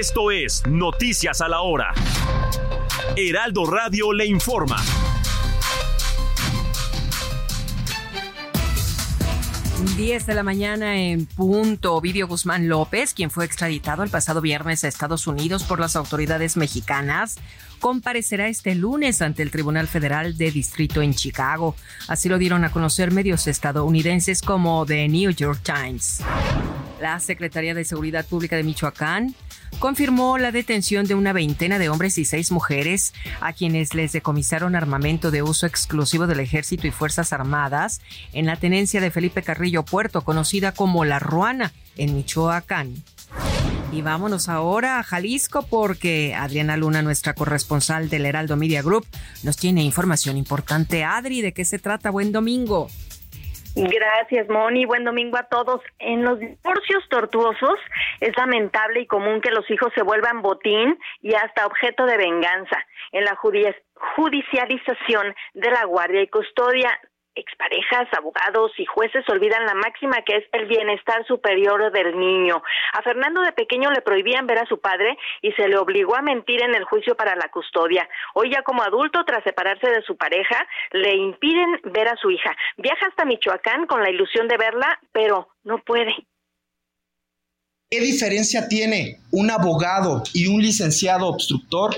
Esto es Noticias a la Hora. Heraldo Radio le informa. 10 de la mañana en punto. Ovidio Guzmán López, quien fue extraditado el pasado viernes a Estados Unidos por las autoridades mexicanas, comparecerá este lunes ante el Tribunal Federal de Distrito en Chicago. Así lo dieron a conocer medios estadounidenses como The New York Times. La Secretaría de Seguridad Pública de Michoacán confirmó la detención de una veintena de hombres y seis mujeres a quienes les decomisaron armamento de uso exclusivo del Ejército y Fuerzas Armadas en la tenencia de Felipe Carrillo Puerto, conocida como La Ruana, en Michoacán. Y vámonos ahora a Jalisco porque Adriana Luna, nuestra corresponsal del Heraldo Media Group, nos tiene información importante. Adri, ¿de qué se trata? Buen domingo. Gracias, Moni. Buen domingo a todos. En los divorcios tortuosos es lamentable y común que los hijos se vuelvan botín y hasta objeto de venganza. En la judicialización de la guardia y custodia exparejas, abogados y jueces olvidan la máxima que es el bienestar superior del niño. A Fernando de pequeño le prohibían ver a su padre y se le obligó a mentir en el juicio para la custodia. Hoy ya como adulto, tras separarse de su pareja, le impiden ver a su hija. Viaja hasta Michoacán con la ilusión de verla, pero no puede. ¿Qué diferencia tiene un abogado y un licenciado obstructor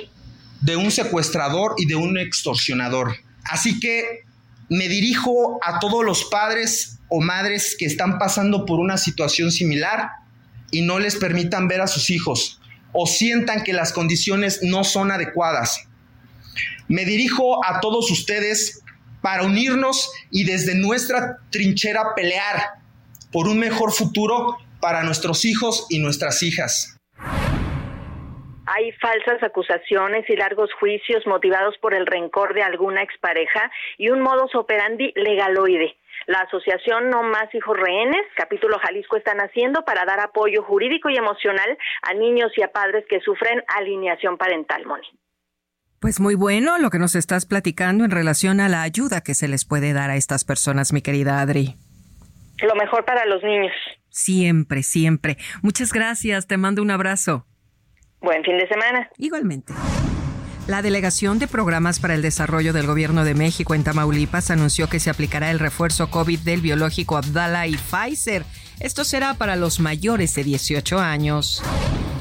de un secuestrador y de un extorsionador? Así que me dirijo a todos los padres o madres que están pasando por una situación similar y no les permitan ver a sus hijos o sientan que las condiciones no son adecuadas. Me dirijo a todos ustedes para unirnos y desde nuestra trinchera pelear por un mejor futuro para nuestros hijos y nuestras hijas. Hay falsas acusaciones y largos juicios motivados por el rencor de alguna expareja y un modus operandi legaloide. La asociación No Más Hijos Rehenes, capítulo Jalisco, están haciendo para dar apoyo jurídico y emocional a niños y a padres que sufren alineación parental, Moni. Pues muy bueno lo que nos estás platicando en relación a la ayuda que se les puede dar a estas personas, mi querida Adri. Lo mejor para los niños. Siempre, siempre. Muchas gracias, te mando un abrazo. Buen fin de semana. Igualmente. La Delegación de Programas para el Desarrollo del Gobierno de México en Tamaulipas anunció que se aplicará el refuerzo COVID del biológico Abdala y Pfizer. Esto será para los mayores de 18 años.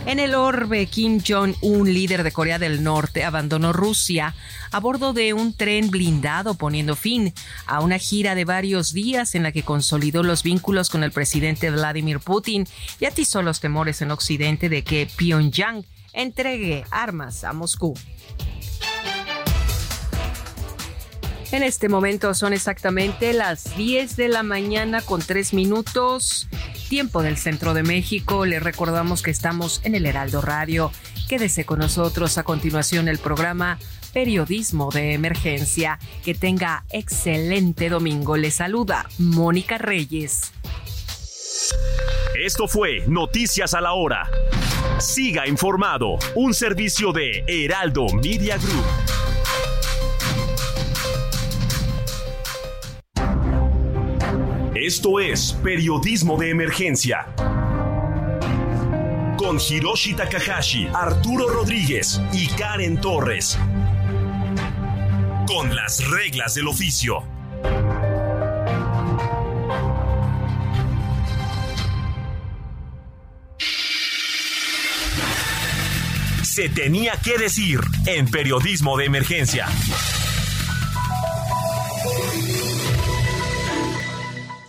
En el orbe, Kim Jong-un, líder de Corea del Norte, abandonó Rusia a bordo de un tren blindado, poniendo fin a una gira de varios días en la que consolidó los vínculos con el presidente Vladimir Putin y atizó los temores en Occidente de que Pyongyang entregue armas a Moscú. En este momento son exactamente las 10 de la mañana con 3 minutos, tiempo del centro de México. Le recordamos que estamos en el Heraldo Radio. Quédese con nosotros a continuación el programa Periodismo de Emergencia. Que tenga excelente domingo. Le saluda Mónica Reyes. Esto fue Noticias a la Hora. Siga informado, un servicio de Heraldo Media Group. Esto es Periodismo de Emergencia. Con Hiroshi Takahashi, Arturo Rodríguez y Karen Torres. Con las reglas del oficio. Se tenía que decir en Periodismo de Emergencia.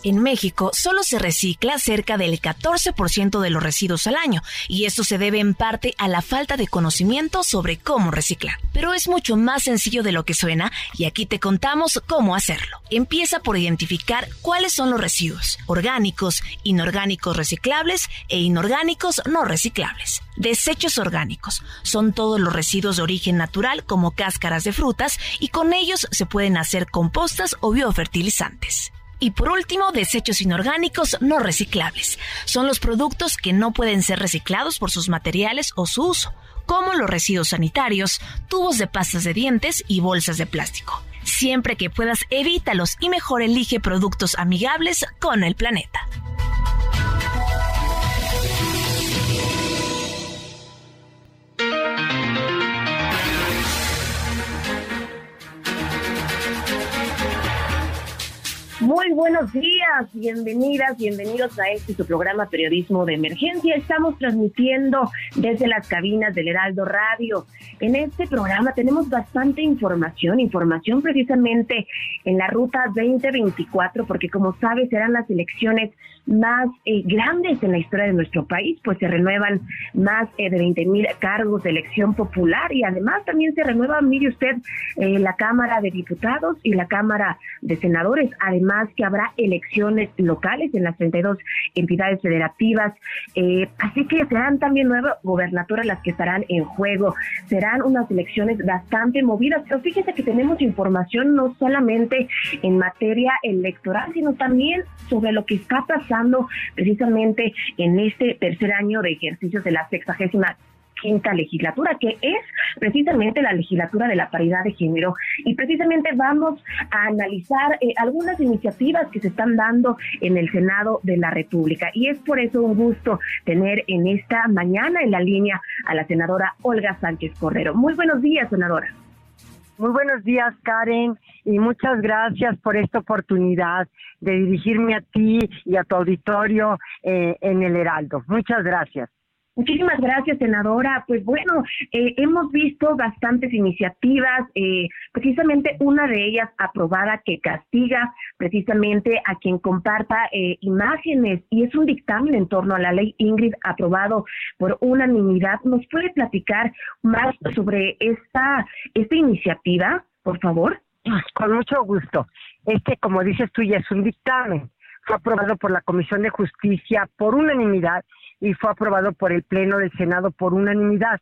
En México solo se recicla cerca del 14% de los residuos al año y esto se debe en parte a la falta de conocimiento sobre cómo reciclar. Pero es mucho más sencillo de lo que suena y aquí te contamos cómo hacerlo. Empieza por identificar cuáles son los residuos, orgánicos, inorgánicos reciclables e inorgánicos no reciclables. Desechos orgánicos son todos los residuos de origen natural como cáscaras de frutas y con ellos se pueden hacer compostas o biofertilizantes. Y por último, desechos inorgánicos no reciclables. Son los productos que no pueden ser reciclados por sus materiales o su uso, como los residuos sanitarios, tubos de pastas de dientes y bolsas de plástico. Siempre que puedas, evítalos y mejor elige productos amigables con el planeta. Muy buenos días, bienvenidas, bienvenidos a este su programa Periodismo de Emergencia. Estamos transmitiendo desde las cabinas del Heraldo Radio. En este programa tenemos bastante información, información precisamente en la ruta 2024, porque como sabes serán las elecciones más eh, grandes en la historia de nuestro país, pues se renuevan más eh, de 20 mil cargos de elección popular y además también se renueva, mire usted, eh, la Cámara de Diputados y la Cámara de Senadores, además que habrá elecciones locales en las 32 entidades federativas, eh, así que serán también nuevas gobernaturas las que estarán en juego, serán unas elecciones bastante movidas, pero fíjese que tenemos información no solamente en materia electoral, sino también sobre lo que está pasando precisamente en este tercer año de ejercicios de la sexagésima quinta legislatura, que es precisamente la legislatura de la paridad de género. Y precisamente vamos a analizar eh, algunas iniciativas que se están dando en el Senado de la República. Y es por eso un gusto tener en esta mañana en la línea a la senadora Olga Sánchez Cordero. Muy buenos días, senadora. Muy buenos días, Karen, y muchas gracias por esta oportunidad de dirigirme a ti y a tu auditorio eh, en el Heraldo. Muchas gracias. Muchísimas gracias, senadora. Pues bueno, eh, hemos visto bastantes iniciativas, eh, precisamente una de ellas aprobada que castiga precisamente a quien comparta eh, imágenes y es un dictamen en torno a la ley Ingrid aprobado por unanimidad. ¿Nos puede platicar más sobre esta, esta iniciativa, por favor? Con mucho gusto. Este, como dices tú, ya es un dictamen. Fue aprobado por la Comisión de Justicia por unanimidad y fue aprobado por el Pleno del Senado por unanimidad.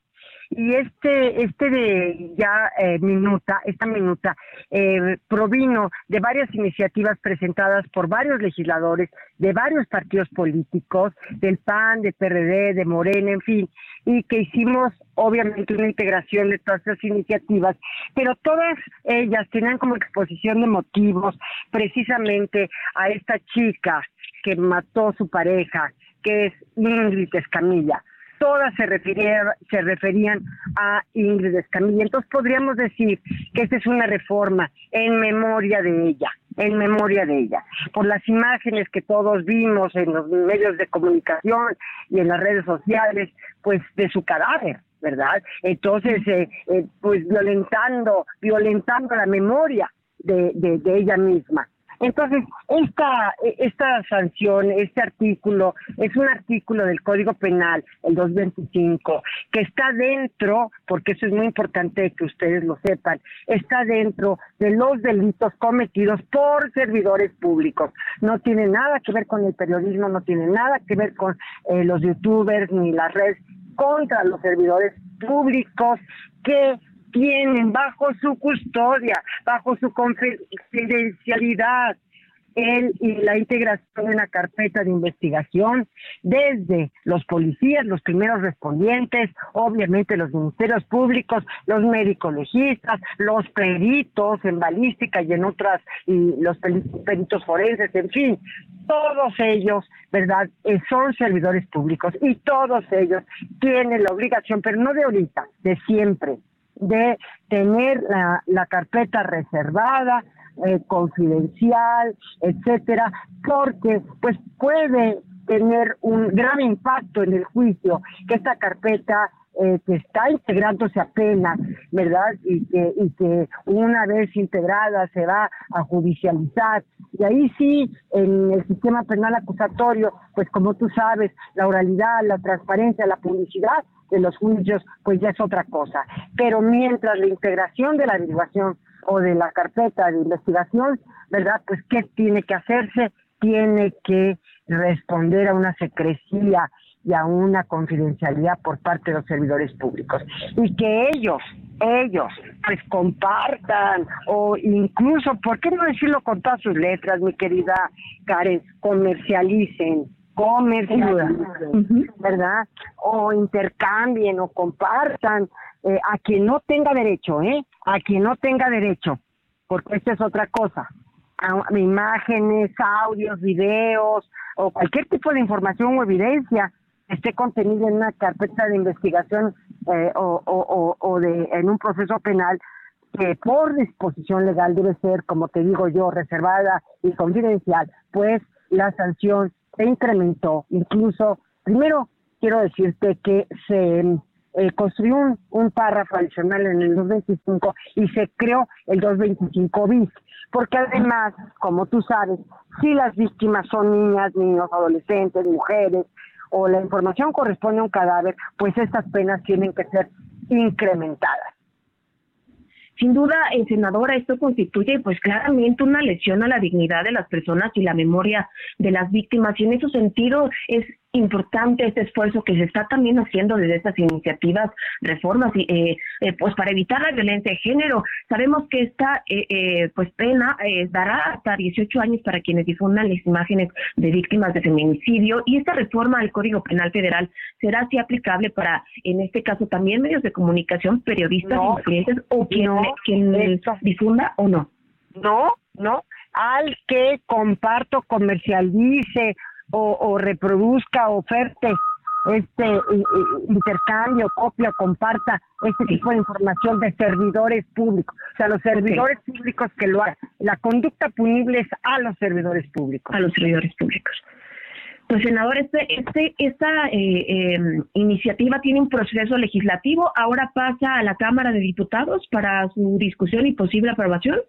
Y este, este de ya eh, minuta, esta minuta, eh, provino de varias iniciativas presentadas por varios legisladores de varios partidos políticos, del PAN, del PRD, de Morena, en fin, y que hicimos obviamente una integración de todas esas iniciativas, pero todas ellas tenían como exposición de motivos precisamente a esta chica que mató a su pareja, que es Ingrid Escamilla. Todas se, referían, se referían a Ingrid Escamilla. Entonces podríamos decir que esta es una reforma en memoria de ella, en memoria de ella. Por las imágenes que todos vimos en los medios de comunicación y en las redes sociales, pues de su cadáver. ¿verdad? Entonces, eh, eh, pues violentando, violentando la memoria de, de ella misma. Entonces, esta, esta sanción, este artículo, es un artículo del Código Penal, el 225, que está dentro, porque eso es muy importante que ustedes lo sepan, está dentro de los delitos cometidos por servidores públicos. No tiene nada que ver con el periodismo, no tiene nada que ver con eh, los youtubers ni las redes contra los servidores públicos que tienen bajo su custodia, bajo su confidencialidad, él y la integración de una carpeta de investigación desde los policías, los primeros respondientes, obviamente los ministerios públicos, los médicos legistas, los peritos en balística y en otras, y los peritos forenses, en fin, todos ellos, ¿verdad?, eh, son servidores públicos y todos ellos tienen la obligación, pero no de ahorita, de siempre, de tener la, la carpeta reservada, eh, confidencial, etcétera, porque pues puede tener un gran impacto en el juicio que esta carpeta eh, que está integrándose apenas, ¿verdad? Y que, y que una vez integrada se va a judicializar. Y ahí sí, en el sistema penal acusatorio, pues como tú sabes, la oralidad, la transparencia, la publicidad de los juicios, pues ya es otra cosa. Pero mientras la integración de la averiguación o de la carpeta de investigación, ¿verdad? Pues ¿qué tiene que hacerse? Tiene que responder a una secrecía y a una confidencialidad por parte de los servidores públicos. Y que ellos, ellos, pues compartan o incluso, ¿por qué no decirlo con todas sus letras, mi querida Karen? Comercialicen, comercialicen, ¿verdad? O intercambien o compartan eh, a quien no tenga derecho, ¿eh? A quien no tenga derecho, porque esta es otra cosa. A, imágenes, audios, videos o cualquier tipo de información o evidencia esté contenida en una carpeta de investigación eh, o, o, o de en un proceso penal que por disposición legal debe ser, como te digo yo, reservada y confidencial, pues la sanción se incrementó. Incluso, primero quiero decirte que se eh, construyó un, un, párrafo adicional en el 225 y se creó el 225 bis, porque además, como tú sabes, si las víctimas son niñas, niños, adolescentes, mujeres, o la información corresponde a un cadáver, pues estas penas tienen que ser incrementadas. Sin duda, eh, senadora, esto constituye pues claramente una lesión a la dignidad de las personas y la memoria de las víctimas y en ese sentido es importante este esfuerzo que se está también haciendo desde estas iniciativas, reformas, y, eh, eh, pues para evitar la violencia de género. Sabemos que esta eh, pues pena dará hasta 18 años para quienes difundan las imágenes de víctimas de feminicidio y esta reforma al Código Penal Federal será así aplicable para, en este caso, también medios de comunicación, periodistas, clientes o quien, quien difunda o no. No, no, al que comparto, comercialice o, reproduzca, oferte este intercambio, copia, comparta este tipo de información de servidores públicos. O sea, los servidores públicos que lo hagan. La conducta punible es a los servidores públicos. A los servidores públicos. Pues, senador, este, este, esta eh, em, iniciativa tiene un proceso legislativo. Ahora pasa a la Cámara de Diputados para su discusión y posible aprobación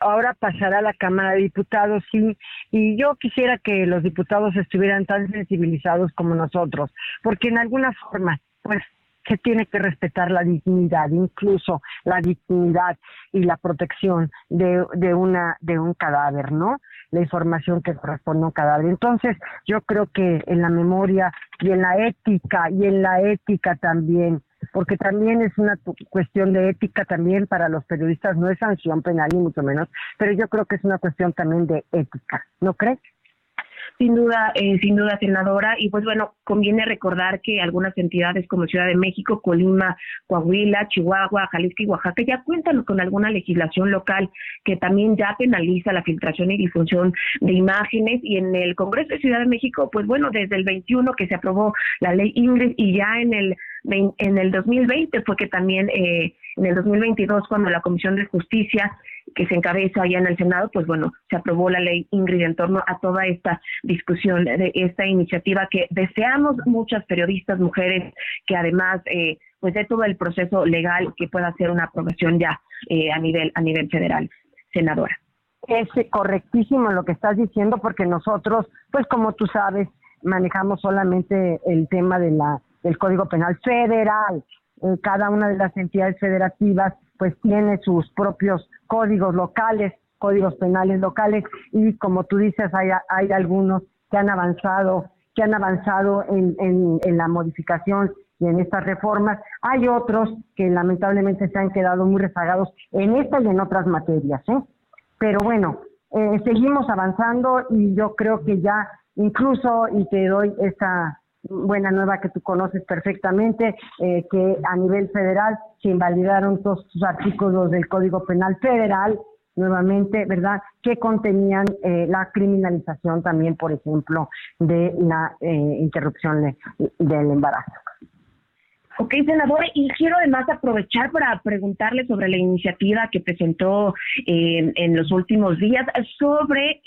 ahora pasará a la Cámara de Diputados, sí, y yo quisiera que los diputados estuvieran tan sensibilizados como nosotros, porque en alguna forma, pues se tiene que respetar la dignidad, incluso la dignidad y la protección de, de una de un cadáver, ¿no? La información que corresponde a un cadáver. Entonces, yo creo que en la memoria y en la ética y en la ética también porque también es una cuestión de ética también para los periodistas, no es sanción penal ni mucho menos, pero yo creo que es una cuestión también de ética, ¿no crees? Sin duda, eh, sin duda, senadora. Y pues bueno, conviene recordar que algunas entidades como Ciudad de México, Colima, Coahuila, Chihuahua, Jalisco y Oaxaca ya cuentan con alguna legislación local que también ya penaliza la filtración y difusión de imágenes. Y en el Congreso de Ciudad de México, pues bueno, desde el 21 que se aprobó la ley Ingrid y ya en el en el 2020 fue que también eh, en el 2022 cuando la Comisión de Justicia que se encabeza allá en el Senado, pues bueno, se aprobó la ley Ingrid en torno a toda esta discusión de esta iniciativa que deseamos muchas periodistas mujeres que además eh, pues de todo el proceso legal que pueda hacer una aprobación ya eh, a nivel a nivel federal, senadora. Es correctísimo lo que estás diciendo porque nosotros, pues como tú sabes, manejamos solamente el tema de la del Código Penal Federal. Eh, cada una de las entidades federativas pues tiene sus propios códigos locales, códigos penales locales y como tú dices hay, hay algunos que han avanzado, que han avanzado en, en, la modificación y en estas reformas. Hay otros que lamentablemente se han quedado muy rezagados en esta y en otras materias. ¿eh? Pero bueno, eh, seguimos avanzando y yo creo que ya incluso, y te doy esta buena nueva que tú conoces perfectamente, eh, que a nivel federal se invalidaron todos los artículos del Código Penal Federal, nuevamente, ¿verdad?, que contenían eh, la criminalización también, por ejemplo, de la eh, interrupción del embarazo. Ok, senador, y quiero además aprovechar para preguntarle sobre la iniciativa que presentó en los últimos días sobre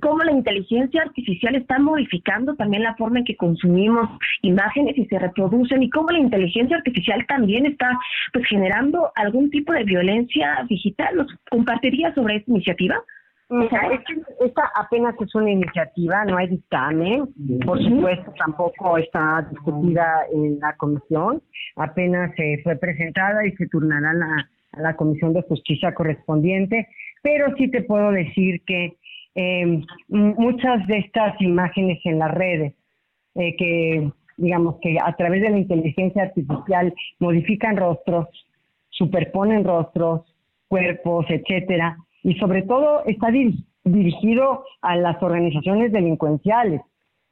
cómo la inteligencia artificial está modificando también la forma en que consumimos imágenes y se reproducen y cómo la inteligencia artificial también está pues generando algún tipo de violencia digital. ¿Nos compartiría sobre esta iniciativa? Mira, esta apenas es una iniciativa, no hay dictamen, por supuesto tampoco está discutida en la comisión, apenas se fue presentada y se turnará la, a la Comisión de Justicia correspondiente, pero sí te puedo decir que eh, muchas de estas imágenes en las redes, eh, que digamos que a través de la inteligencia artificial modifican rostros, superponen rostros, cuerpos, etcétera, y sobre todo está dirigido a las organizaciones delincuenciales,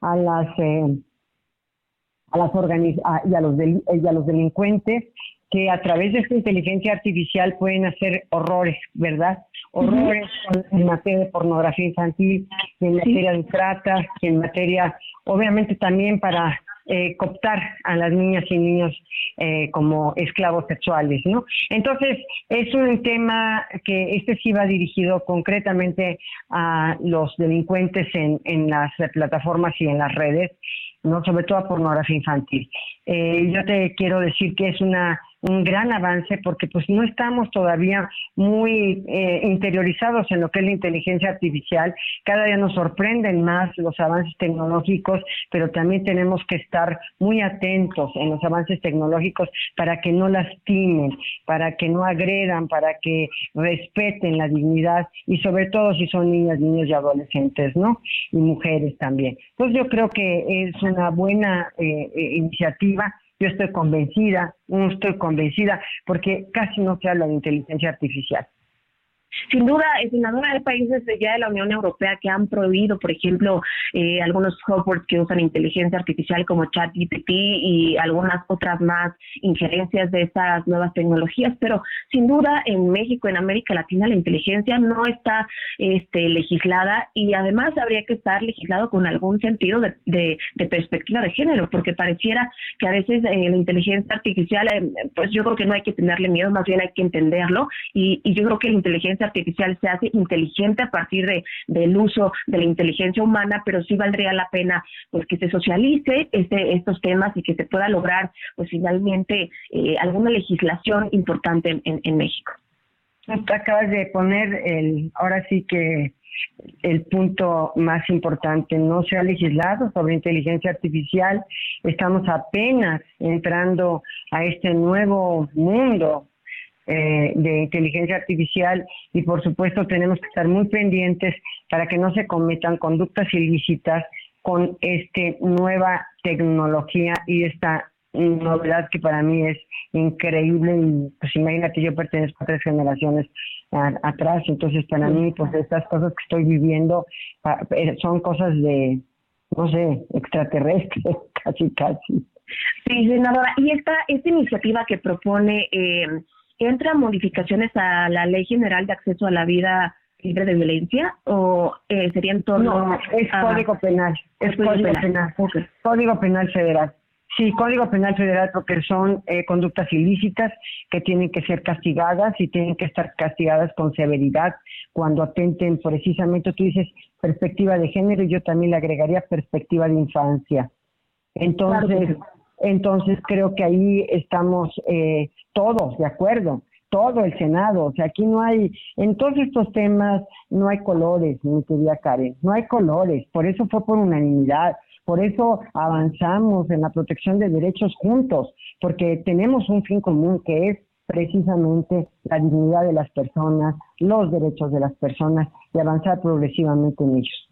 a las eh, a las y a los y a los delincuentes que a través de esta inteligencia artificial pueden hacer horrores, ¿verdad? Horrores en materia de pornografía infantil, en materia de trata, en materia, obviamente también para eh, cooptar a las niñas y niños eh, como esclavos sexuales, ¿no? Entonces, es un tema que este sí va dirigido concretamente a los delincuentes en, en las plataformas y en las redes, ¿no? Sobre todo a pornografía infantil. Eh, yo te quiero decir que es una un gran avance porque pues no estamos todavía muy eh, interiorizados en lo que es la inteligencia artificial. Cada día nos sorprenden más los avances tecnológicos, pero también tenemos que estar muy atentos en los avances tecnológicos para que no lastimen, para que no agredan, para que respeten la dignidad y sobre todo si son niñas, niños y adolescentes, ¿no? Y mujeres también. Entonces yo creo que es una buena eh, eh, iniciativa yo estoy convencida, no estoy convencida, porque casi no se habla de inteligencia artificial. Sin duda, senadora, hay países ya de la Unión Europea que han prohibido, por ejemplo, eh, algunos softwares que usan inteligencia artificial como ChatGPT y algunas otras más injerencias de estas nuevas tecnologías, pero sin duda en México, en América Latina, la inteligencia no está este, legislada y además habría que estar legislado con algún sentido de, perspectiva de género, porque pareciera que a veces eh, la inteligencia artificial, eh, pues yo creo que no hay que tenerle miedo, más bien hay que entenderlo y yo creo que la inteligencia artificial se hace inteligente a partir de, del uso de la inteligencia humana, pero sí valdría la pena pues que se socialice este, estos temas y que se pueda lograr pues finalmente eh, alguna legislación importante en, en México. Acabas de poner el, ahora sí que el punto más importante, no se ha legislado sobre inteligencia artificial, estamos apenas entrando a este nuevo mundo eh, de inteligencia artificial y por supuesto tenemos que estar muy pendientes para que no se cometan conductas ilícitas con esta nueva tecnología y esta novedad que para mí es increíble y pues imagínate yo pertenezco a tres generaciones atrás. Entonces para mí pues estas cosas que estoy viviendo eh, son cosas de no sé extraterrestres casi casi. Sí senadora y esta esta iniciativa que propone eh, entra modificaciones a la Ley General de Acceso a la Vida Libre de Violencia o eh, sería en torno no, es Código Penal, es Código, Penal, Código Penal Federal. Sí, Código Penal Federal porque son eh, conductas ilícitas que tienen que ser castigadas y tienen que estar castigadas con severidad cuando atenten precisamente, tú dices perspectiva de género y yo también le agregaría perspectiva de infancia. Entonces, entonces creo que ahí estamos eh, todos de acuerdo, todo el Senado, o sea, aquí no hay, en todos estos temas no hay colores, mi querida Karen, no hay colores, por eso fue por unanimidad, por eso avanzamos en la protección de derechos juntos, porque tenemos un fin común que es precisamente la dignidad de las personas, los derechos de las personas y avanzar progresivamente en ellos.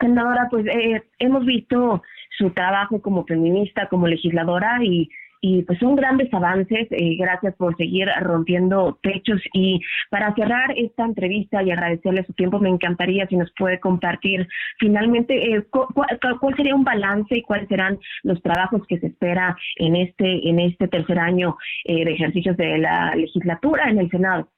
Senadora, pues eh, hemos visto su trabajo como feminista, como legisladora y y pues son grandes avances. Eh, gracias por seguir rompiendo techos. Y para cerrar esta entrevista y agradecerle su tiempo, me encantaría si nos puede compartir finalmente eh, cuál sería un balance y cuáles serán los trabajos que se espera en este en este tercer año eh, de ejercicios de la legislatura en el Senado.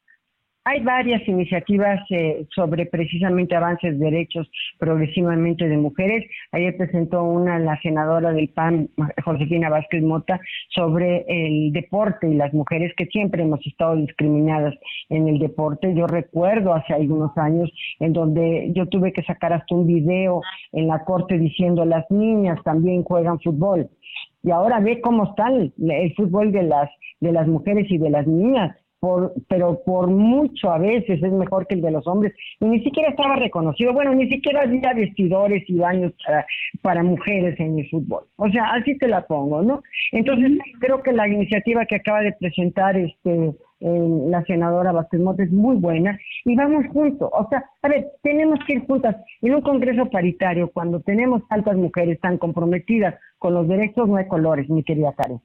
Hay varias iniciativas eh, sobre precisamente avances de derechos progresivamente de mujeres. Ayer presentó una la senadora del PAN, Josefina Vázquez Mota, sobre el deporte y las mujeres que siempre hemos estado discriminadas en el deporte. Yo recuerdo hace algunos años en donde yo tuve que sacar hasta un video en la corte diciendo las niñas también juegan fútbol. Y ahora ve cómo está el, el fútbol de las de las mujeres y de las niñas pero por mucho a veces es mejor que el de los hombres, y ni siquiera estaba reconocido, bueno, ni siquiera había vestidores y baños para, mujeres en el fútbol. O sea, así te la pongo, ¿no? Entonces, creo que la iniciativa que acaba de presentar este la senadora Vázquez es muy buena y vamos juntos. O sea, a ver, tenemos que ir juntas. En un congreso paritario, cuando tenemos tantas mujeres tan comprometidas con los derechos, no hay colores, mi querida Karen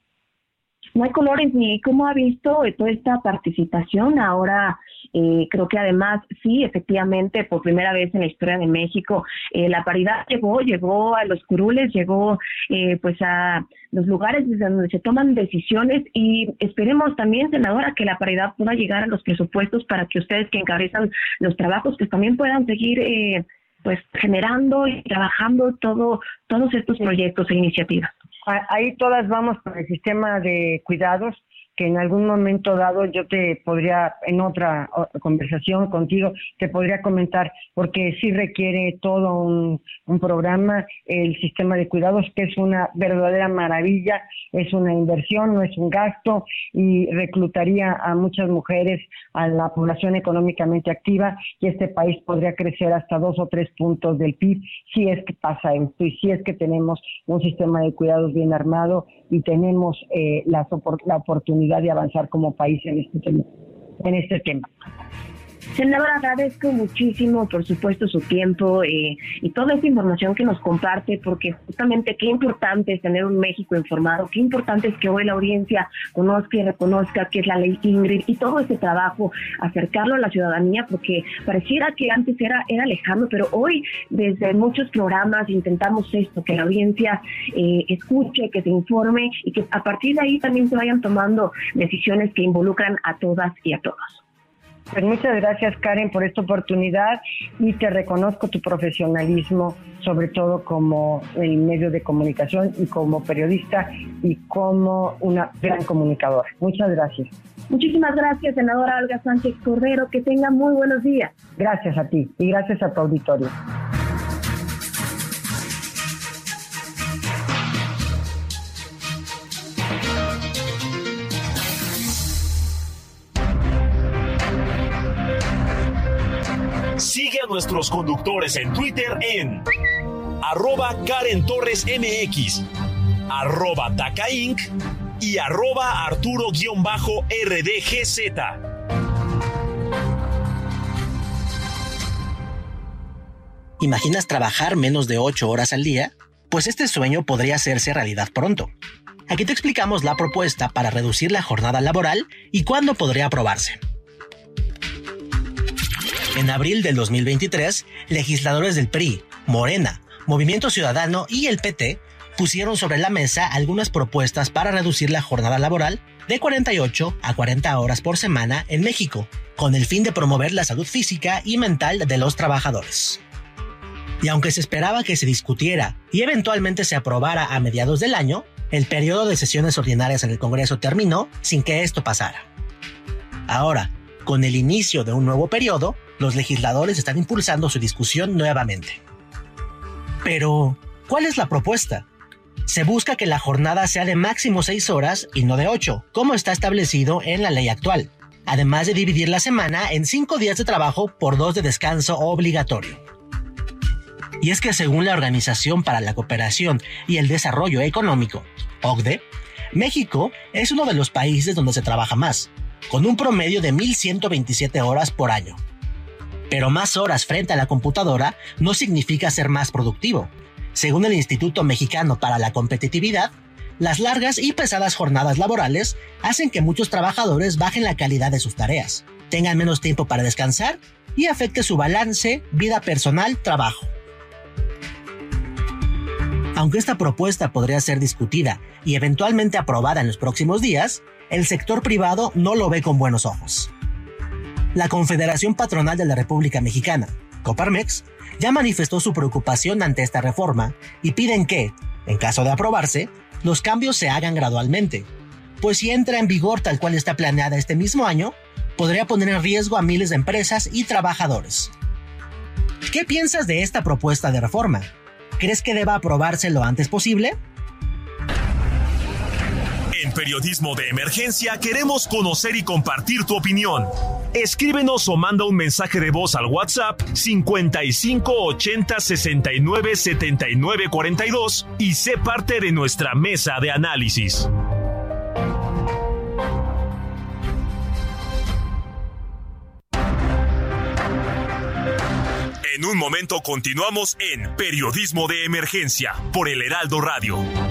no hay colores ni cómo ha visto toda esta participación. Ahora eh, creo que además sí, efectivamente, por primera vez en la historia de México, eh, la paridad llegó, llegó a los curules, llegó eh, pues a los lugares desde donde se toman decisiones y esperemos también, senadora, que la paridad pueda llegar a los presupuestos para que ustedes que encabezan los trabajos pues también puedan seguir pues generando y trabajando todo todos estos proyectos e iniciativas. Ahí todas vamos con el sistema de cuidados que en algún momento dado yo te podría, en otra conversación contigo, te podría comentar, porque sí requiere todo un, programa, el sistema de cuidados, que es una verdadera maravilla, es una inversión, no es un gasto, y reclutaría a muchas mujeres, a la población económicamente activa, y este país podría crecer hasta dos o tres puntos del PIB si es que pasa esto, y si es que tenemos un sistema de cuidados bien armado y tenemos eh, la, la oportunidad de avanzar como país en este tema. En este tema. Senadora, agradezco muchísimo, por supuesto, su tiempo eh, y toda esta información que nos comparte, porque justamente qué importante es tener un México informado, qué importante es que hoy la audiencia conozca y reconozca qué es la ley Ingrid y todo ese trabajo, acercarlo a la ciudadanía, porque pareciera que antes era, era lejano, pero hoy desde muchos programas intentamos esto, que la audiencia eh, escuche, que se informe y que a partir de ahí también se vayan tomando decisiones que involucran a todas y a todos. Pues muchas gracias Karen por esta oportunidad y te reconozco tu profesionalismo, sobre todo como el medio de comunicación y como periodista y como una gran comunicadora. Muchas gracias. Muchísimas gracias, senadora Olga Sánchez Cordero. Que tenga muy buenos días. Gracias a ti y gracias a tu auditorio. Nuestros conductores en Twitter en arroba Karen Torres MX, arroba Taca Inc. y arroba Arturo-RDGZ. ¿Imaginas trabajar menos de 8 horas al día? Pues este sueño podría hacerse realidad pronto. Aquí te explicamos la propuesta para reducir la jornada laboral y cuándo podría aprobarse. En abril del 2023, legisladores del PRI, Morena, Movimiento Ciudadano y el PT pusieron sobre la mesa algunas propuestas para reducir la jornada laboral de 48 a 40 horas por semana en México, con el fin de promover la salud física y mental de los trabajadores. Y aunque se esperaba que se discutiera y eventualmente se aprobara a mediados del año, el periodo de sesiones ordinarias en el Congreso terminó sin que esto pasara. Ahora, con el inicio de un nuevo periodo, los legisladores están impulsando su discusión nuevamente. Pero, ¿cuál es la propuesta? Se busca que la jornada sea de máximo 6 horas y no de 8, como está establecido en la ley actual, además de dividir la semana en 5 días de trabajo por 2 de descanso obligatorio. Y es que según la Organización para la Cooperación y el Desarrollo Económico, OCDE, México es uno de los países donde se trabaja más, con un promedio de 1.127 horas por año, pero más horas frente a la computadora no significa ser más productivo. Según el Instituto Mexicano para la Competitividad, las largas y pesadas jornadas laborales hacen que muchos trabajadores bajen la calidad de sus tareas, tengan menos tiempo para descansar y afecte su balance vida personal-trabajo. Aunque esta propuesta podría ser discutida y eventualmente aprobada en los próximos días, el sector privado no lo ve con buenos ojos. La Confederación Patronal de la República Mexicana, Coparmex, ya manifestó su preocupación ante esta reforma y piden que, en caso de aprobarse, los cambios se hagan gradualmente, pues si entra en vigor tal cual está planeada este mismo año, podría poner en riesgo a miles de empresas y trabajadores. ¿Qué piensas de esta propuesta de reforma? ¿Crees que deba aprobarse lo antes posible? Periodismo de Emergencia queremos conocer y compartir tu opinión. Escríbenos o manda un mensaje de voz al WhatsApp 55 80 69 79 42 y sé parte de nuestra mesa de análisis. En un momento continuamos en Periodismo de Emergencia por el Heraldo Radio.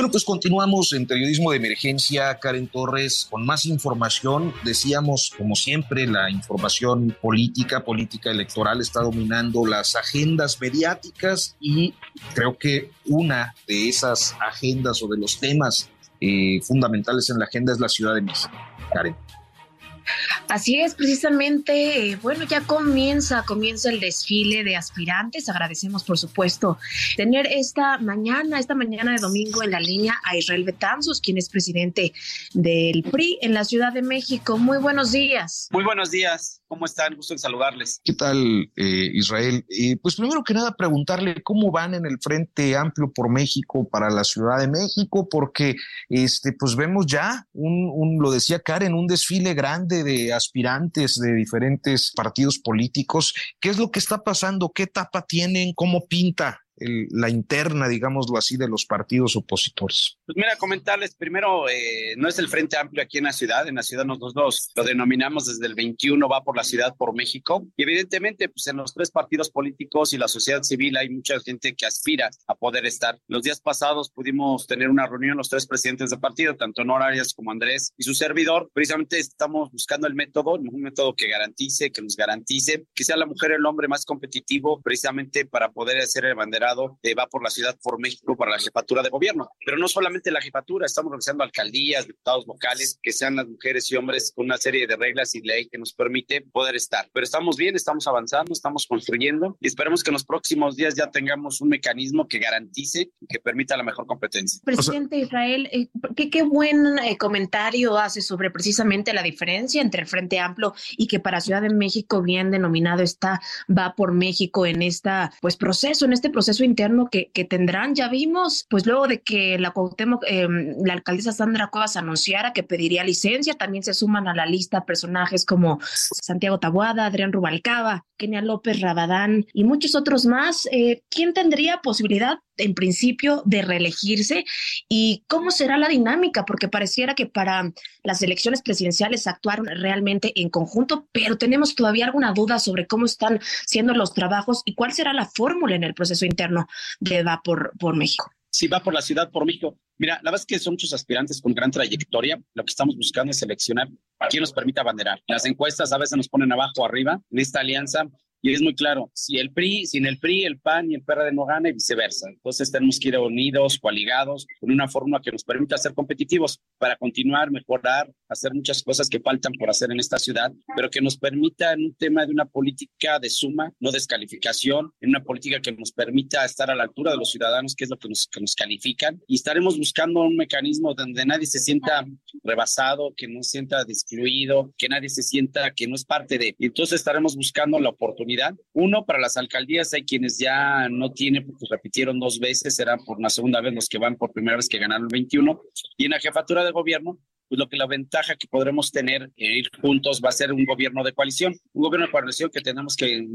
Bueno, pues continuamos en periodismo de emergencia, Karen Torres, con más información. Decíamos, como siempre, la información política, política electoral está dominando las agendas mediáticas y creo que una de esas agendas o de los temas eh, fundamentales en la agenda es la Ciudad de México. Karen. Así es, precisamente, eh, bueno, ya comienza, comienza el desfile de aspirantes. Agradecemos, por supuesto, tener esta mañana, esta mañana de domingo en la línea a Israel Betanzos, quien es presidente del PRI en la Ciudad de México. Muy buenos días. Muy buenos días. ¿Cómo están? Gusto en saludarles. ¿Qué tal, eh, Israel? Pues primero que nada, preguntarle cómo van en el Frente Amplio por México para la Ciudad de México, porque este, pues vemos ya un, lo decía Karen, un desfile grande de aspirantes de diferentes partidos políticos. ¿Qué es lo que está pasando? ¿Qué etapa tienen? ¿Cómo pinta el, la interna, digámoslo así, de los partidos opositores? Pues mira, comentarles primero, eh, no es el Frente Amplio aquí en la ciudad, en la ciudad nosotros lo denominamos desde el 21, va por la ciudad, por México, y evidentemente, pues en los tres partidos políticos y la sociedad civil hay mucha gente que aspira a poder estar. Los días pasados pudimos tener una reunión los tres presidentes de partido, tanto Nora Arias como Andrés y su servidor. Precisamente estamos buscando el método, un método que garantice, que nos garantice que sea la mujer el hombre más competitivo, precisamente para poder hacer el bandera eh, va por la ciudad, por México, para la jefatura de gobierno. Pero no solamente la jefatura, estamos realizando alcaldías, diputados vocales, que sean las mujeres y hombres con una serie de reglas y ley que nos permite poder estar. Pero estamos bien, estamos avanzando, estamos construyendo y esperemos que en los próximos días ya tengamos un mecanismo que garantice y que permita la mejor competencia. Presidente Israel, eh, ¿qué, qué, buen eh, comentario hace sobre precisamente la diferencia entre el Frente Amplio y que para Ciudad de México, bien denominado está, va por México en esta, pues proceso, en este proceso interno que, tendrán. Ya vimos, pues luego de que la Cuauhtémoc, eh, la alcaldesa Sandra Cuevas anunciara que pediría licencia, también se suman a la lista personajes como Santiago Tabuada, Adrián Rubalcaba, Kenia López Rabadán y muchos otros más. Eh, ¿Quién tendría posibilidad en principio de reelegirse y cómo será la dinámica, porque pareciera que para las elecciones presidenciales actuaron realmente en conjunto, pero tenemos todavía alguna duda sobre cómo están siendo los trabajos y cuál será la fórmula en el proceso interno de Va por, por México. Si va por la ciudad, por México. Mira, la verdad es que son muchos aspirantes con gran trayectoria. Lo que estamos buscando es seleccionar a quien nos permita abanderar. Las encuestas a veces nos ponen abajo arriba. En esta alianza y es muy claro, si el PRI, sin el PRI, el PAN y el PRD no gana y viceversa. Entonces tenemos que ir unidos, coaligados, con una fórmula que nos permita ser competitivos para continuar, mejorar, hacer muchas cosas que faltan por hacer en esta ciudad, pero que nos permita en un tema de una política de suma, no descalificación, en una política que nos permita estar a la altura de los ciudadanos, que es lo que nos, que nos califican, y estaremos buscando un mecanismo donde nadie se sienta rebasado, que no se sienta excluido, que nadie se sienta que no es parte de. Entonces estaremos buscando la oportunidad. Uno, para las alcaldías hay quienes ya no tienen, porque repitieron dos veces, serán por una segunda vez los que van por primera vez que ganaron el 21. Y en la jefatura de gobierno, pues lo que la ventaja que podremos tener en ir juntos va a ser un gobierno de coalición, un gobierno de coalición que tenemos que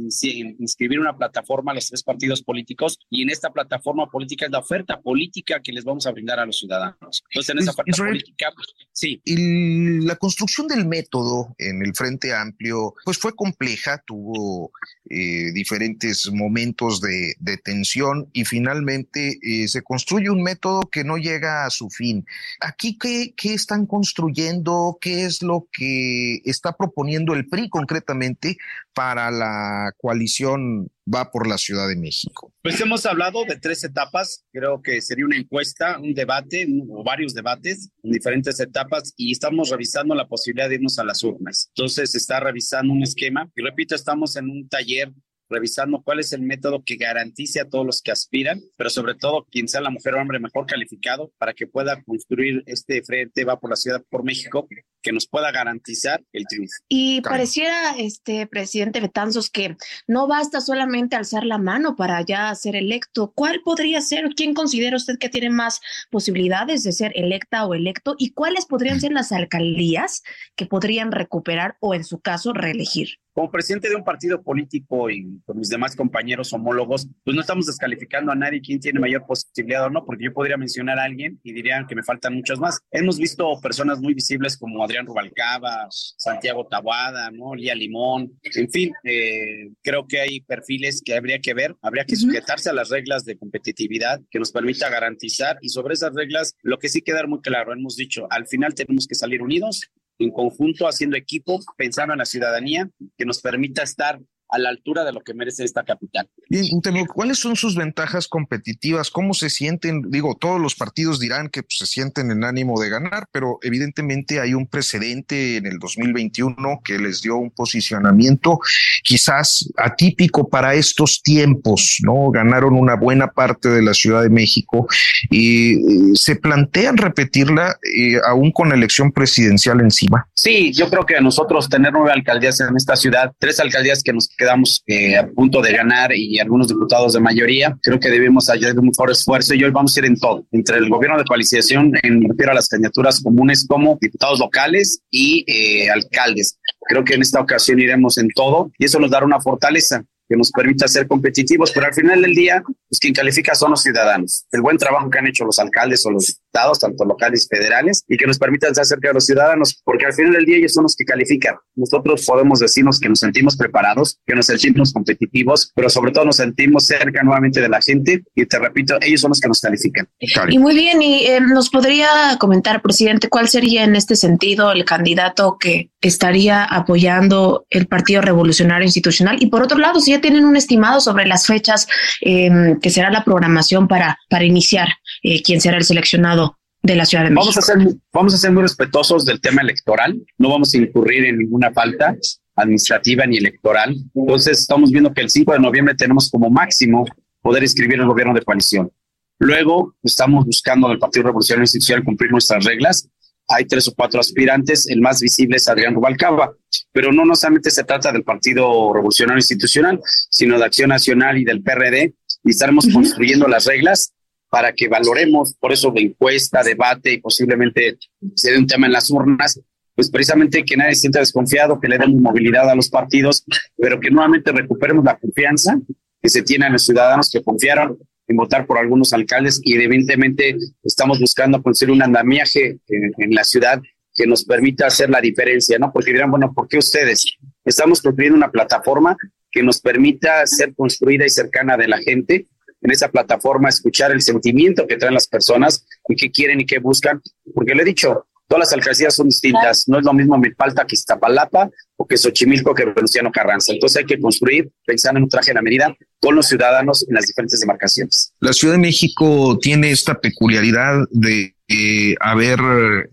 inscribir una plataforma a los tres partidos políticos y en esta plataforma política es la oferta política que les vamos a brindar a los ciudadanos. Entonces, en esa oferta política, sí. Y la construcción del método en el Frente Amplio, pues fue compleja, tuvo eh, diferentes momentos de, de, tensión y finalmente eh, se construye un método que no llega a su fin. Aquí, ¿qué, qué están construyendo? Construyendo? ¿Qué es lo que está proponiendo el PRI concretamente para la coalición Va por la Ciudad de México? Pues hemos hablado de tres etapas. Creo que sería una encuesta, un debate o varios debates en diferentes etapas y estamos revisando la posibilidad de irnos a las urnas. Entonces se está revisando un esquema y repito, estamos en un taller revisando cuál es el método que garantice a todos los que aspiran, pero sobre todo quien sea la mujer o hombre mejor calificado para que pueda construir este frente va por la ciudad por México que nos pueda garantizar el triunfo. Y pareciera, este presidente Betanzos, que no basta solamente alzar la mano para ya ser electo. ¿Cuál podría ser, quién considera usted que tiene más posibilidades de ser electa o electo? ¿Y cuáles podrían ser las alcaldías que podrían recuperar o, en su caso, reelegir? Como presidente de un partido político y con mis demás compañeros homólogos, pues no estamos descalificando a nadie quién tiene mayor posibilidad o no, porque yo podría mencionar a alguien y dirían que me faltan muchos más. Hemos visto personas muy visibles como Adrián Rubalcaba, Santiago Tabuada, ¿no? Lía Limón, en fin, eh, creo que hay perfiles que habría que ver, habría que sujetarse a las reglas de competitividad que nos permita garantizar y sobre esas reglas lo que sí queda muy claro, hemos dicho, al final tenemos que salir unidos en conjunto, haciendo equipo, pensando en la ciudadanía, que nos permita estar a la altura de lo que merece esta capital. Bien, ¿cuáles son sus ventajas competitivas? ¿Cómo se sienten? Digo, todos los partidos dirán que pues, se sienten en ánimo de ganar, pero evidentemente hay un precedente en el 2021 que les dio un posicionamiento quizás atípico para estos tiempos, ¿no? Ganaron una buena parte de la Ciudad de México y eh, se plantean repetirla eh, aún con elección presidencial encima. Sí, yo creo que a nosotros tener nueve alcaldías en esta ciudad, tres alcaldías que nos quedamos eh, a punto de ganar y algunos diputados de mayoría. Creo que debemos hacer un mejor esfuerzo y hoy vamos a ir en todo, entre el gobierno de coalición, en refiero a las candidaturas comunes como diputados locales y eh, alcaldes. Creo que en esta ocasión iremos en todo y eso nos dará una fortaleza que nos permita ser competitivos, pero al final del día, pues quien califica son los ciudadanos. El buen trabajo que han hecho los alcaldes o los diputados, tanto locales y federales, y que nos permitan estar cerca de los ciudadanos, porque al final del día ellos son los que califican. Nosotros podemos decirnos que nos sentimos preparados, que nos sentimos competitivos, pero sobre todo nos sentimos cerca nuevamente de la gente, y te repito, ellos son los que nos califican. Y muy bien, y eh, nos podría comentar, presidente, cuál sería en este sentido el candidato que estaría apoyando el Partido Revolucionario Institucional, y por otro lado, si tienen un estimado sobre las fechas em, que será la programación para, para iniciar eh, quién será el seleccionado de la Ciudad de México. Vamos a, ser, vamos a ser muy respetuosos del tema electoral, no vamos a incurrir en ninguna falta administrativa ni electoral. Entonces, estamos viendo que el 5 de noviembre tenemos como máximo poder inscribir el gobierno de coalición. Luego, estamos buscando el Partido Revolucionario Institucional cumplir nuestras reglas. Hay tres o cuatro aspirantes, el más visible es Adrián Rubalcaba, pero no, no solamente se trata del Partido Revolucionario Institucional, sino de Acción Nacional y del PRD, y estaremos construyendo las reglas para que valoremos, por eso de encuesta, debate y posiblemente se dé un tema en las urnas, pues precisamente que nadie sienta desconfiado, que le den movilidad a los partidos, pero que nuevamente recuperemos la confianza que se tiene en los ciudadanos que confiaron en votar por algunos alcaldes y evidentemente estamos buscando conseguir un andamiaje en, la ciudad que nos permita hacer la diferencia, ¿no? Porque dirán, bueno, ¿por qué ustedes? Estamos construyendo una plataforma que nos permita ser construida y cercana de la gente. En esa plataforma escuchar el sentimiento que traen las personas y qué quieren y qué buscan. Porque le he dicho, Todas las alcaldías son distintas. No es lo mismo Milpalta que Iztapalapa o que Xochimilco que Venustiano Carranza. Entonces hay que construir pensando en un traje de la medida con los ciudadanos en las diferentes demarcaciones. La Ciudad de México tiene esta peculiaridad de eh, haber,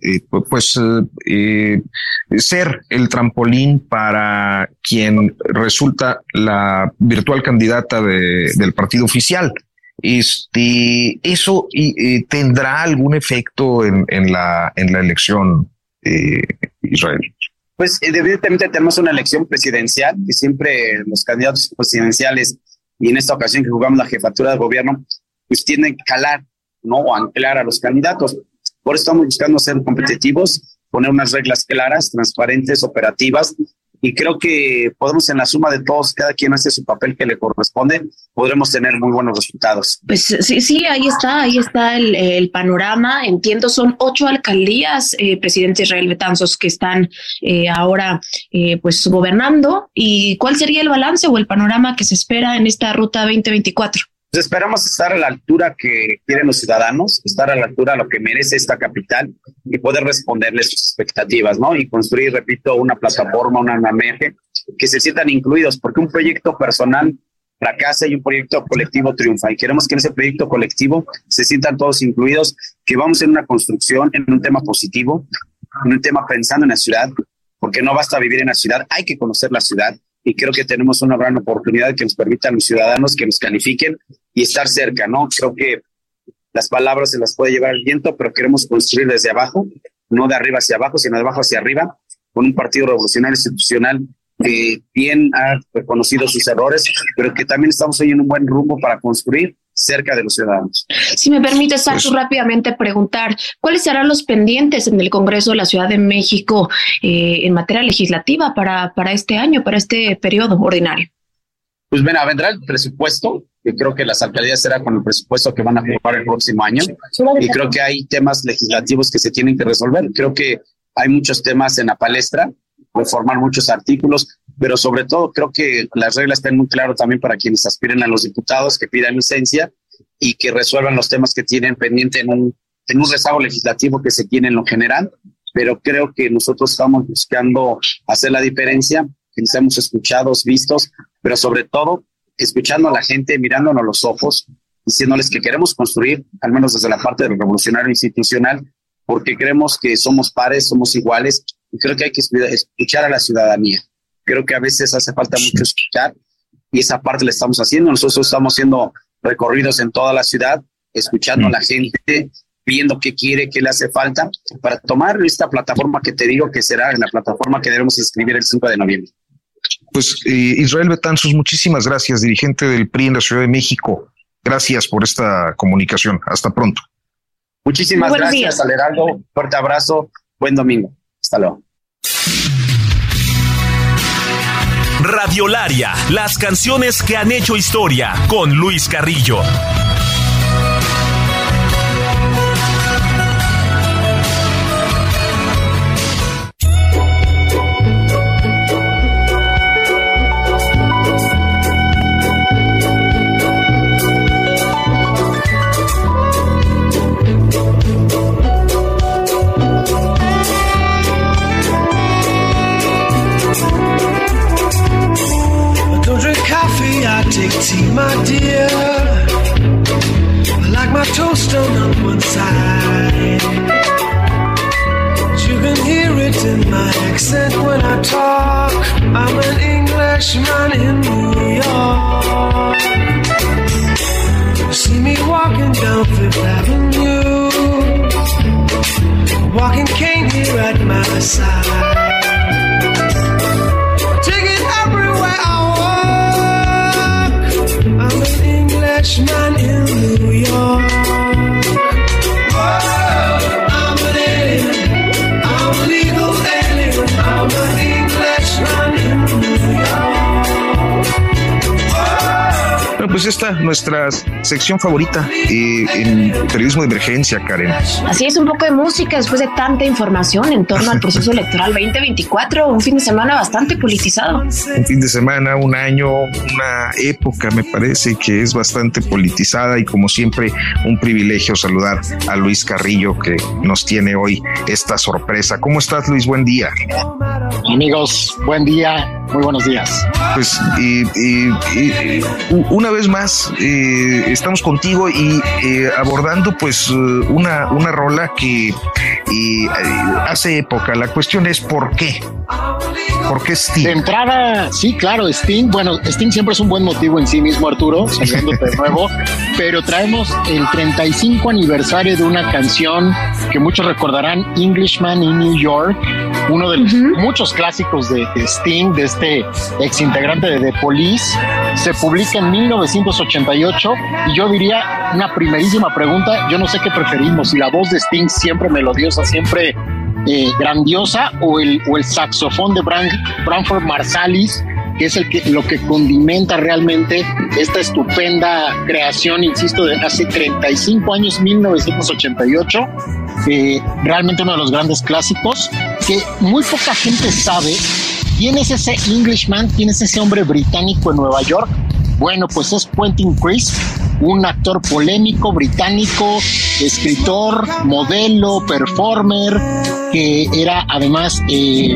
eh, pues, eh, ser el trampolín para quien resulta la virtual candidata del partido oficial. Este, eso tendrá algún efecto en, la, en la elección, eh, Israel. Pues evidentemente tenemos una elección presidencial y siempre los candidatos presidenciales y en esta ocasión que jugamos la jefatura de gobierno, pues tienen que calar, ¿no? O anclar a los candidatos. Por eso estamos buscando ser competitivos, poner unas reglas claras, transparentes, operativas y creo que podemos en la suma de todos, cada quien hace su papel que le corresponde, podremos tener muy buenos resultados. Pues sí, sí, ahí está, ahí está el, panorama. Entiendo, son ocho alcaldías, eh, presidente Israel Betanzos, que están eh, ahora eh, pues gobernando. ¿Y cuál sería el balance o el panorama que se espera en esta ruta 2024? Pues esperamos estar a la altura que quieren los ciudadanos, estar a la altura de lo que merece esta capital y poder responderles sus expectativas, ¿no? Y construir, repito, una plataforma, una AMEG, que se sientan incluidos, porque un proyecto personal fracasa y un proyecto colectivo triunfa. Y queremos que en ese proyecto colectivo se sientan todos incluidos, que vamos en una construcción, en un tema positivo, en un tema pensando en la ciudad, porque no basta vivir en la ciudad, hay que conocer la ciudad, y creo que tenemos una gran oportunidad que nos permita a los ciudadanos que nos califiquen y estar cerca, ¿no? Creo que las palabras se las puede llevar el viento, pero queremos construir desde abajo, no de arriba hacia abajo, sino de abajo hacia arriba, con un partido revolucionario institucional que bien ha reconocido sus errores, pero que también estamos en un buen rumbo para construir cerca de los ciudadanos. Si me permite, Sacho, pues, rápidamente preguntar, ¿cuáles serán los pendientes en el Congreso de la Ciudad de México eh, en materia legislativa para, para este año, para este periodo ordinario? Pues mira, vendrá el presupuesto, que creo que las alcaldías será con el presupuesto que van a aprobar el próximo año, y creo que hay temas legislativos que se tienen que resolver. Creo que hay muchos temas en la palestra, reformar muchos artículos, pero sobre todo creo que las reglas están muy claras también para quienes aspiren a los diputados que pidan licencia y que resuelvan los temas que tienen pendiente en un, en un rezago legislativo que se tiene en lo general, pero creo que nosotros estamos buscando hacer la diferencia, que nos hemos escuchado, vistos, pero sobre todo escuchando a la gente, mirándonos los ojos, diciéndoles que queremos construir, al menos desde la parte del revolucionario institucional, porque creemos que somos pares, somos iguales, y creo que hay que escuchar a la ciudadanía. Creo que a veces hace falta mucho escuchar y esa parte la estamos haciendo. Nosotros estamos haciendo recorridos en toda la ciudad, escuchando a la gente, viendo qué quiere, qué le hace falta, para tomar esta plataforma que te digo que será la plataforma que debemos inscribir el 5 de noviembre. Pues eh, Israel Betanzos, muchísimas gracias, dirigente del PRI en la Ciudad de México. Gracias por esta comunicación. Hasta pronto. Muchísimas gracias, Aleraldo. Fuerte abrazo. Buen domingo. Hasta luego. Radiolaria, las canciones que han hecho historia con Luis Carrillo. Tea, my dear. I like my toast on one side. But you can hear it in my accent when I talk. I'm an Englishman in New York. You see me walking down Fifth Avenue. Walking cane here at my side. Esta nuestra sección favorita eh, en periodismo de emergencia, Karen. Así es, un poco de música después de tanta información en torno al proceso electoral 2024, un fin de semana bastante politizado. Un fin de semana, un año, una época, me parece que es bastante politizada y como siempre un privilegio saludar a Luis Carrillo que nos tiene hoy esta sorpresa. ¿Cómo estás, Luis? Buen día. Amigos, buen día, muy buenos días. Pues una vez más eh, estamos contigo y eh, abordando pues una, una rola que eh, hace época. La cuestión es ¿por qué? ¿Por qué Sting? De entrada, sí, claro, Sting. Bueno, Sting siempre es un buen motivo en sí mismo, Arturo, saliéndote de nuevo, pero traemos el 35 aniversario de una canción que muchos recordarán, Englishman in New York, uno de los muchos clásicos de, Sting, de este ex integrante de The Police. Se publica en 1988 y yo diría una primerísima pregunta, yo no sé qué preferimos, si la voz de Sting siempre melodiosa, siempre eh, grandiosa o el, o el saxofón de Branford Marsalis, que es el que, lo que condimenta realmente esta estupenda creación, insisto, de hace 35 años, 1988, eh, realmente uno de los grandes clásicos, que muy poca gente sabe quién es ese Englishman, quién es ese hombre británico en Nueva York. Bueno, pues es Quentin Crisp, un actor polémico británico, escritor, modelo, performer, que era además eh,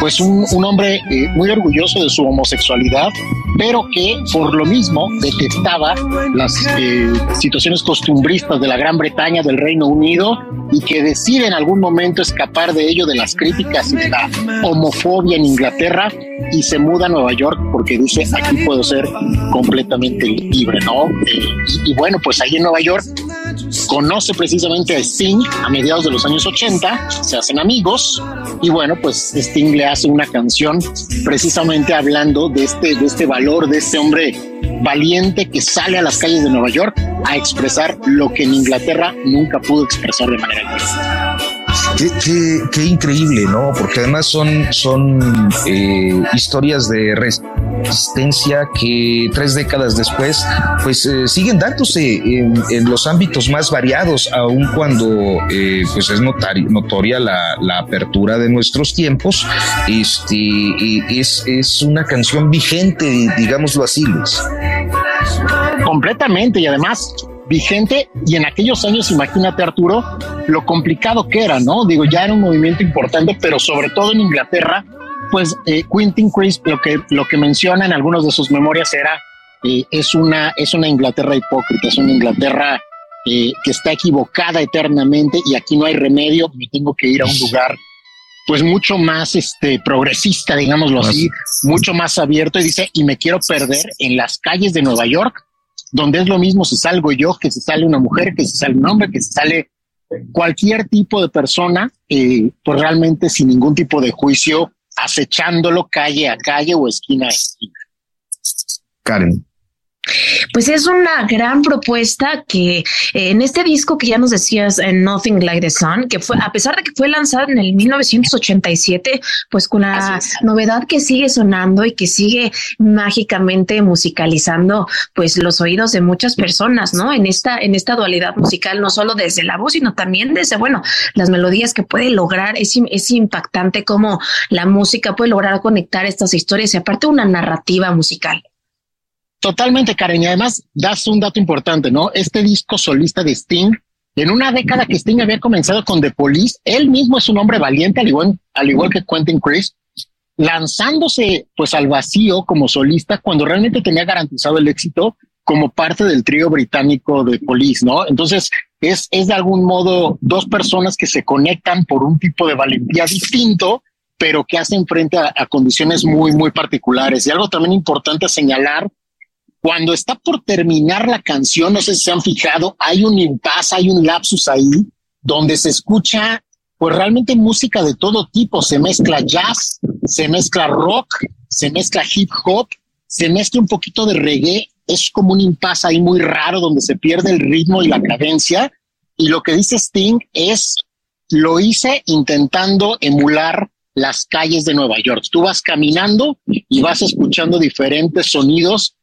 pues un, hombre eh, muy orgulloso de su homosexualidad, pero que por lo mismo detestaba las eh, situaciones costumbristas de la Gran Bretaña, del Reino Unido, y que decide en algún momento escapar de ello, de las críticas y de la homofobia en Inglaterra, y se muda a Nueva York porque dice, aquí puedo ser completamente libre, ¿no? y, y bueno, pues ahí en Nueva York conoce precisamente a Sting a mediados de los años 80, se hacen amigos y bueno, pues Sting le hace una canción precisamente hablando de este, de este valor, de este hombre valiente que sale a las calles de Nueva York a expresar lo que en Inglaterra nunca pudo expresar de manera libre. Qué, increíble, ¿no? Porque además son, son eh, historias de resistencia que tres décadas después, pues eh, siguen dándose en, los ámbitos más variados, aun cuando eh, pues es notoria la, apertura de nuestros tiempos. Este, es, es una canción vigente, digámoslo así, Luis. Completamente, y además vigente y en aquellos años, imagínate Arturo, lo complicado que era, ¿no? Digo, ya era un movimiento importante, pero sobre todo en Inglaterra, pues eh, Quentin Crisp lo que, lo que menciona en algunas de sus memorias era, eh, es, una, es una Inglaterra hipócrita, es una Inglaterra eh, que está equivocada eternamente y aquí no hay remedio, me tengo que ir a un lugar pues mucho más este progresista, digámoslo así, mucho más abierto y dice, y me quiero perder en las calles de Nueva York donde es lo mismo si salgo yo, que si sale una mujer, que si sale un hombre, que si sale cualquier tipo de persona, eh, pues realmente sin ningún tipo de juicio, acechándolo calle a calle o esquina a esquina. Karen. Pues es una gran propuesta que eh, en este disco que ya nos decías, en Nothing Like the Sun, que fue, a pesar de que fue lanzado en el 1987, pues con la novedad que sigue sonando y que sigue mágicamente musicalizando, pues los oídos de muchas personas, ¿no? En esta, en esta dualidad musical, no solo desde la voz, sino también desde, bueno, las melodías que puede lograr. Es, es impactante cómo la música puede lograr conectar estas historias y aparte una narrativa musical. Totalmente, Karen. Y además das un dato importante, ¿no? Este disco solista de Sting, en una década que Sting había comenzado con The Police, él mismo es un hombre valiente, al igual, al igual que Quentin Chris, lanzándose pues al vacío como solista cuando realmente tenía garantizado el éxito como parte del trío británico de Police, ¿no? Entonces, es, es de algún modo dos personas que se conectan por un tipo de valentía distinto, pero que hacen frente a, a condiciones muy, muy particulares. Y algo también importante señalar cuando está por terminar la canción, no sé si se han fijado, hay un impasse, hay un lapsus ahí, donde se escucha pues realmente música de todo tipo, se mezcla jazz, se mezcla rock, se mezcla hip hop, se mezcla un poquito de reggae, es como un impasse ahí muy raro donde se pierde el ritmo y la cadencia. Y lo que dice Sting es, lo hice intentando emular las calles de Nueva York. Tú vas caminando y vas escuchando diferentes sonidos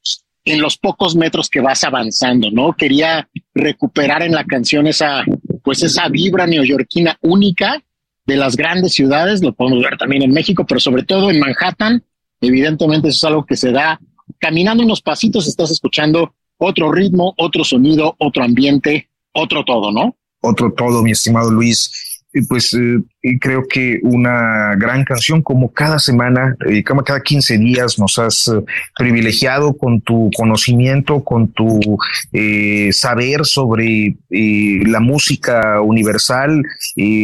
en los pocos metros que vas avanzando, ¿no? Quería recuperar en la canción esa, pues esa vibra neoyorquina única de las grandes ciudades, lo podemos ver también en México, pero sobre todo en Manhattan, evidentemente eso es algo que se da caminando unos pasitos, estás escuchando otro ritmo, otro sonido, otro ambiente, otro todo, ¿no? Otro todo, mi estimado Luis pues eh, creo que una gran canción como cada semana, eh, como cada 15 días nos has eh, privilegiado con tu conocimiento, con tu saber sobre la música universal.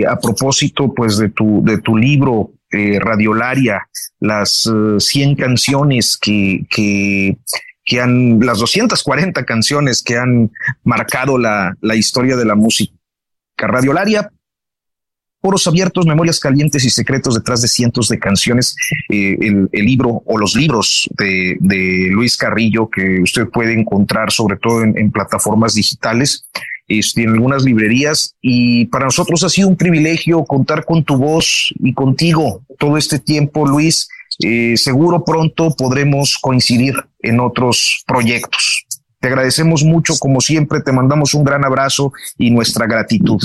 a propósito, pues de tu, de tu libro Radiolaria, las 100 canciones que, que que han, las 240 canciones que han marcado la, la historia de la música radiolaria, Poros abiertos, memorias calientes y secretos detrás de cientos de canciones. Eh, el, libro o los libros de, Luis Carrillo que usted puede encontrar sobre todo en, plataformas digitales, este, en algunas librerías. Y para nosotros ha sido un privilegio contar con tu voz y contigo todo este tiempo, Luis. Eh, seguro pronto podremos coincidir en otros proyectos. Te agradecemos mucho, como siempre, te mandamos un gran abrazo y nuestra gratitud.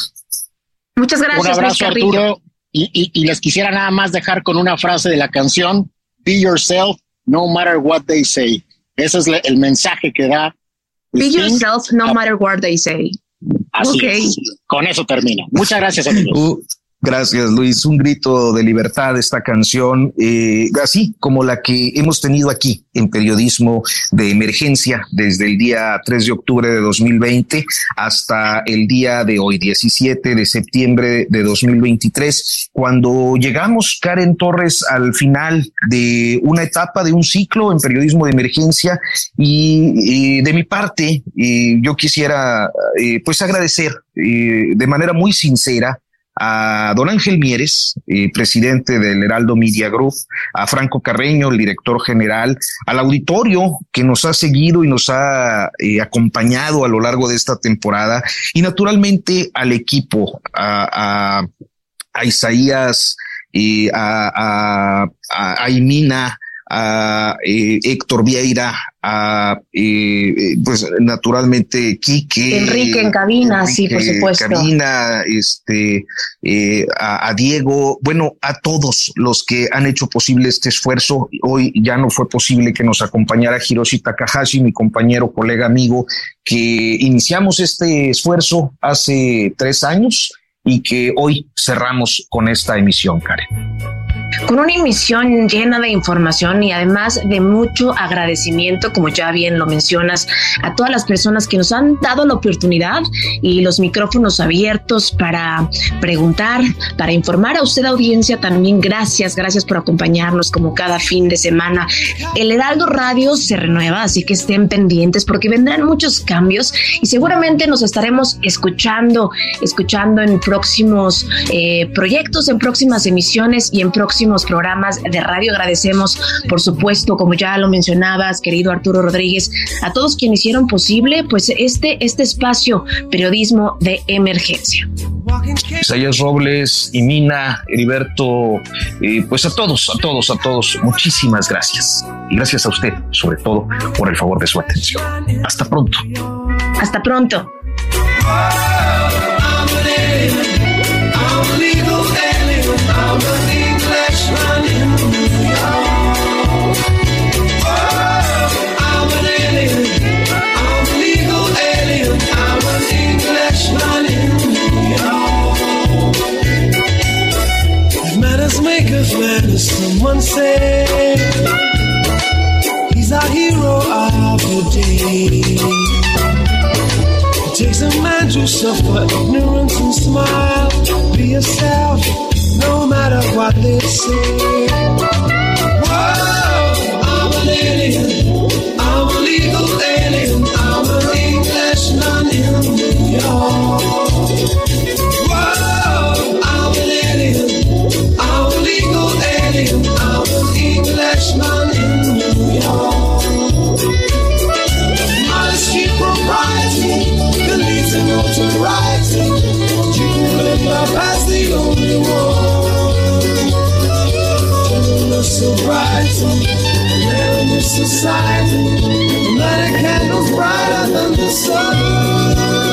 Muchas gracias. Un abrazo, Arturo. Y, les quisiera nada más dejar con una frase de la canción: Be yourself, no matter what they say. Ese es el mensaje que da. Be yourself, no matter what they say. Así Con eso termina. Muchas gracias, amigos. Gracias, Luis. Un grito de libertad esta canción, eh, así como la que hemos tenido aquí en periodismo de emergencia desde el día 3 de octubre de 2020 hasta el día de hoy, 17 de septiembre de 2023, cuando llegamos, Karen Torres, al final de una etapa de un ciclo en periodismo de emergencia y, de mi parte, eh, yo quisiera eh, pues agradecer de manera muy sincera a don Ángel Mieres, eh, presidente del Heraldo Media Group, a Franco Carreño, el director general, al auditorio que nos ha seguido y nos ha eh, acompañado a lo largo de esta temporada y naturalmente al equipo, a, a, Isaías, y a, a, a, Imina, a eh, Héctor Vieira, a eh, pues naturalmente Quique. Enrique en cabina, sí, por supuesto. Cabina, este, eh, a, Diego, bueno, a todos los que han hecho posible este esfuerzo. Hoy ya no fue posible que nos acompañara Hiroshi Takahashi, mi compañero, colega, amigo, que iniciamos este esfuerzo hace tres años y que hoy cerramos con esta emisión, Karen con una emisión llena de información y además de mucho agradecimiento, como ya bien lo mencionas, a todas las personas que nos han dado la oportunidad y los micrófonos abiertos para preguntar, para informar a usted audiencia también. Gracias, gracias por acompañarnos como cada fin de semana. El Heraldo Radio se renueva, así que estén pendientes porque vendrán muchos cambios y seguramente nos estaremos escuchando, escuchando en próximos eh, proyectos, en próximas emisiones y en próximos programas de radio. Agradecemos, por supuesto, como ya lo mencionabas, querido Arturo Rodríguez, a todos quienes hicieron posible pues este, este espacio periodismo de emergencia. Isaías Robles y Mina, Heriberto, eh, pues a todos, a todos, a todos, muchísimas gracias. Y gracias a usted, sobre todo, por el favor de su atención. Hasta pronto. Hasta pronto. Someone say he's a hero of the day. It takes a man to suffer ignorance and smile. Be yourself, no matter what they say. Whoa, I'm an alien. I'm a legal alien. I'm an Englishman in New York. Englishman in New York. Modesty, propriety, the leads and notoriety. Treating love as the Sobriety, and in this society. light candles brighter than the sun.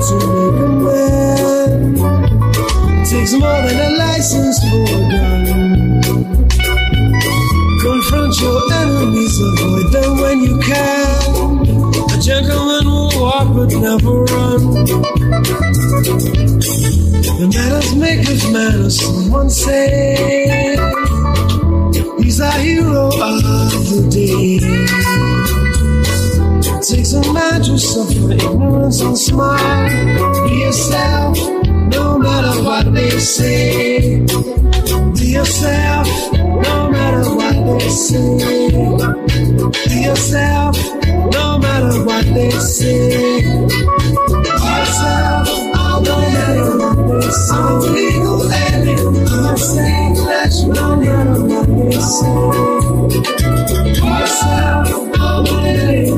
To make a man. Takes more than a license for a gun. Confront your enemies, avoid them when you can. A gentleman will walk but never run. The manners make of manners, someone say. He's our hero of the day. Takes a man to suffer ignorance and smile. Be yourself, no matter what they say. Be yourself, no matter what they say. Be yourself, no matter what they say. Be yourself, no matter what they say. I'm legal alien. I'm saying no matter what they say. Be yourself, no matter what they say.